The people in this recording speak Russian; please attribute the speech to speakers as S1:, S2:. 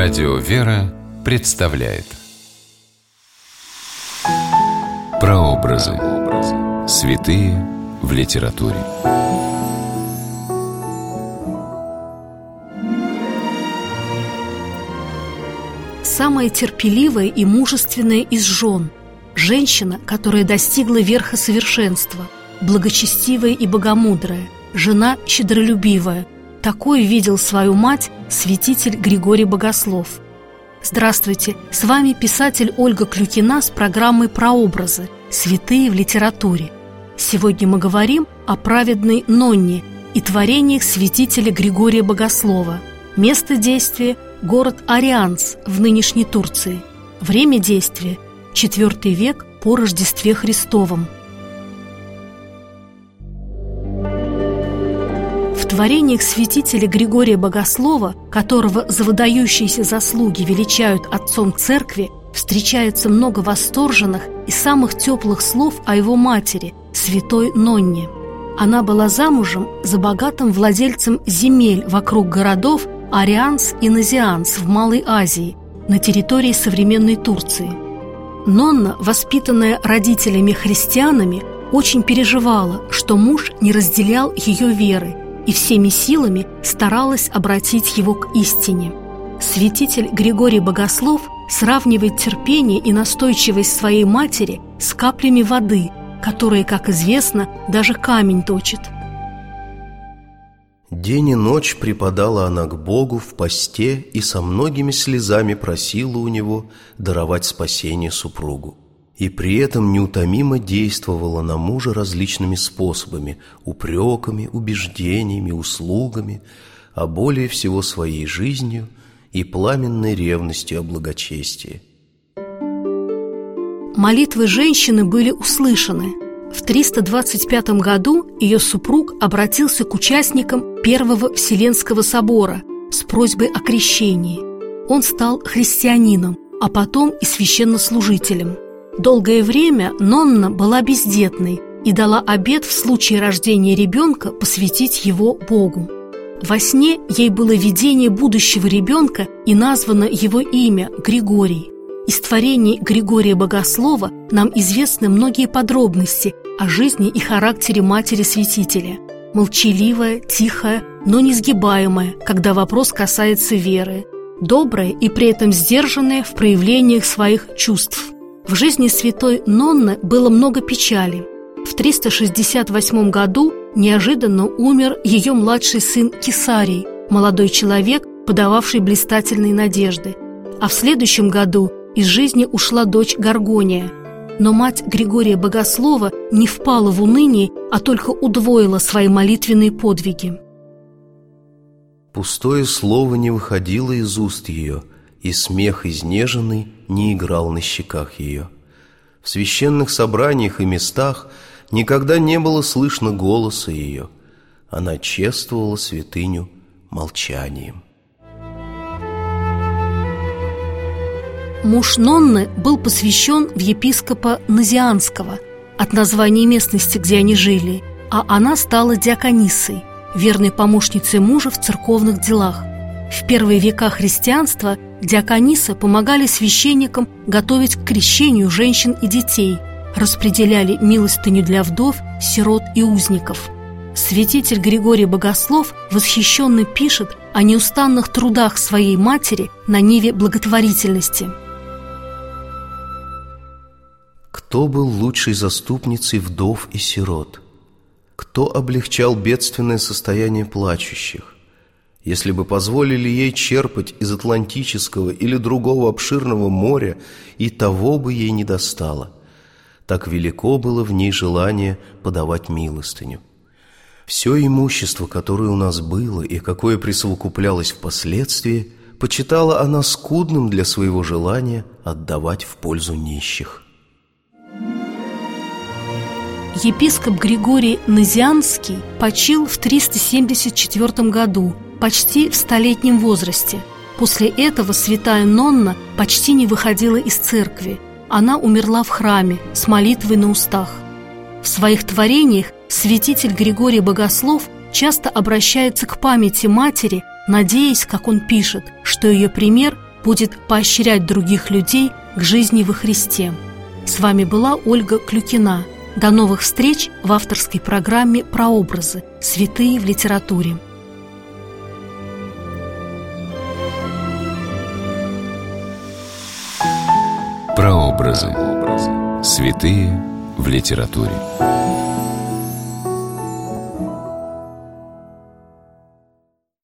S1: Радио «Вера» представляет Прообразы. Святые в литературе.
S2: Самая терпеливая и мужественная из жен – женщина, которая достигла верха совершенства, благочестивая и богомудрая, жена щедролюбивая – такой видел свою мать святитель Григорий Богослов. Здравствуйте, с вами писатель Ольга Клюкина с программой «Прообразы. Святые в литературе». Сегодня мы говорим о праведной Нонне и творениях святителя Григория Богослова. Место действия – город Арианс в нынешней Турции. Время действия – IV век по Рождестве Христовом – творениях святителя Григория Богослова, которого за выдающиеся заслуги величают отцом церкви, встречается много восторженных и самых теплых слов о его матери, святой Нонне. Она была замужем за богатым владельцем земель вокруг городов Арианс и Назианс в Малой Азии, на территории современной Турции. Нонна, воспитанная родителями-христианами, очень переживала, что муж не разделял ее веры – и всеми силами старалась обратить его к истине. Святитель Григорий Богослов сравнивает терпение и настойчивость своей матери с каплями воды, которые, как известно, даже камень точит.
S3: День и ночь преподала она к Богу в посте и со многими слезами просила у него даровать спасение супругу и при этом неутомимо действовала на мужа различными способами, упреками, убеждениями, услугами, а более всего своей жизнью и пламенной ревностью о благочестии.
S2: Молитвы женщины были услышаны. В 325 году ее супруг обратился к участникам Первого Вселенского собора с просьбой о крещении. Он стал христианином, а потом и священнослужителем – Долгое время Нонна была бездетной и дала обет в случае рождения ребенка посвятить его Богу. Во сне ей было видение будущего ребенка и названо его имя Григорий. Из творений Григория Богослова нам известны многие подробности о жизни и характере матери-святителя. Молчаливая, тихая, но несгибаемая, когда вопрос касается веры. Добрая и при этом сдержанная в проявлениях своих чувств – в жизни святой Нонны было много печали. В 368 году неожиданно умер ее младший сын Кисарий, молодой человек, подававший блистательные надежды. А в следующем году из жизни ушла дочь Гаргония. Но мать Григория Богослова не впала в уныние, а только удвоила свои молитвенные подвиги.
S3: Пустое слово не выходило из уст ее – и смех изнеженный не играл на щеках ее. В священных собраниях и местах никогда не было слышно голоса ее. Она чествовала святыню молчанием.
S2: Муж Нонны был посвящен в епископа Назианского от названия местности, где они жили, а она стала диаконисой, верной помощницей мужа в церковных делах. В первые века христианства диаконисы помогали священникам готовить к крещению женщин и детей, распределяли милостыню для вдов, сирот и узников. Святитель Григорий Богослов восхищенно пишет о неустанных трудах своей матери на ниве благотворительности.
S3: Кто был лучшей заступницей вдов и сирот? Кто облегчал бедственное состояние плачущих? Если бы позволили ей черпать из Атлантического или другого обширного моря, и того бы ей не достало. Так велико было в ней желание подавать милостыню. Все имущество, которое у нас было и какое присовокуплялось впоследствии, почитала она скудным для своего желания отдавать в пользу нищих.
S2: Епископ Григорий Назианский почил в 374 году – почти в столетнем возрасте. После этого святая Нонна почти не выходила из церкви. Она умерла в храме с молитвой на устах. В своих творениях святитель Григорий Богослов часто обращается к памяти матери, надеясь, как он пишет, что ее пример будет поощрять других людей к жизни во Христе. С вами была Ольга Клюкина. До новых встреч в авторской программе «Прообразы. Святые в литературе».
S1: Прообразы. Святые в литературе.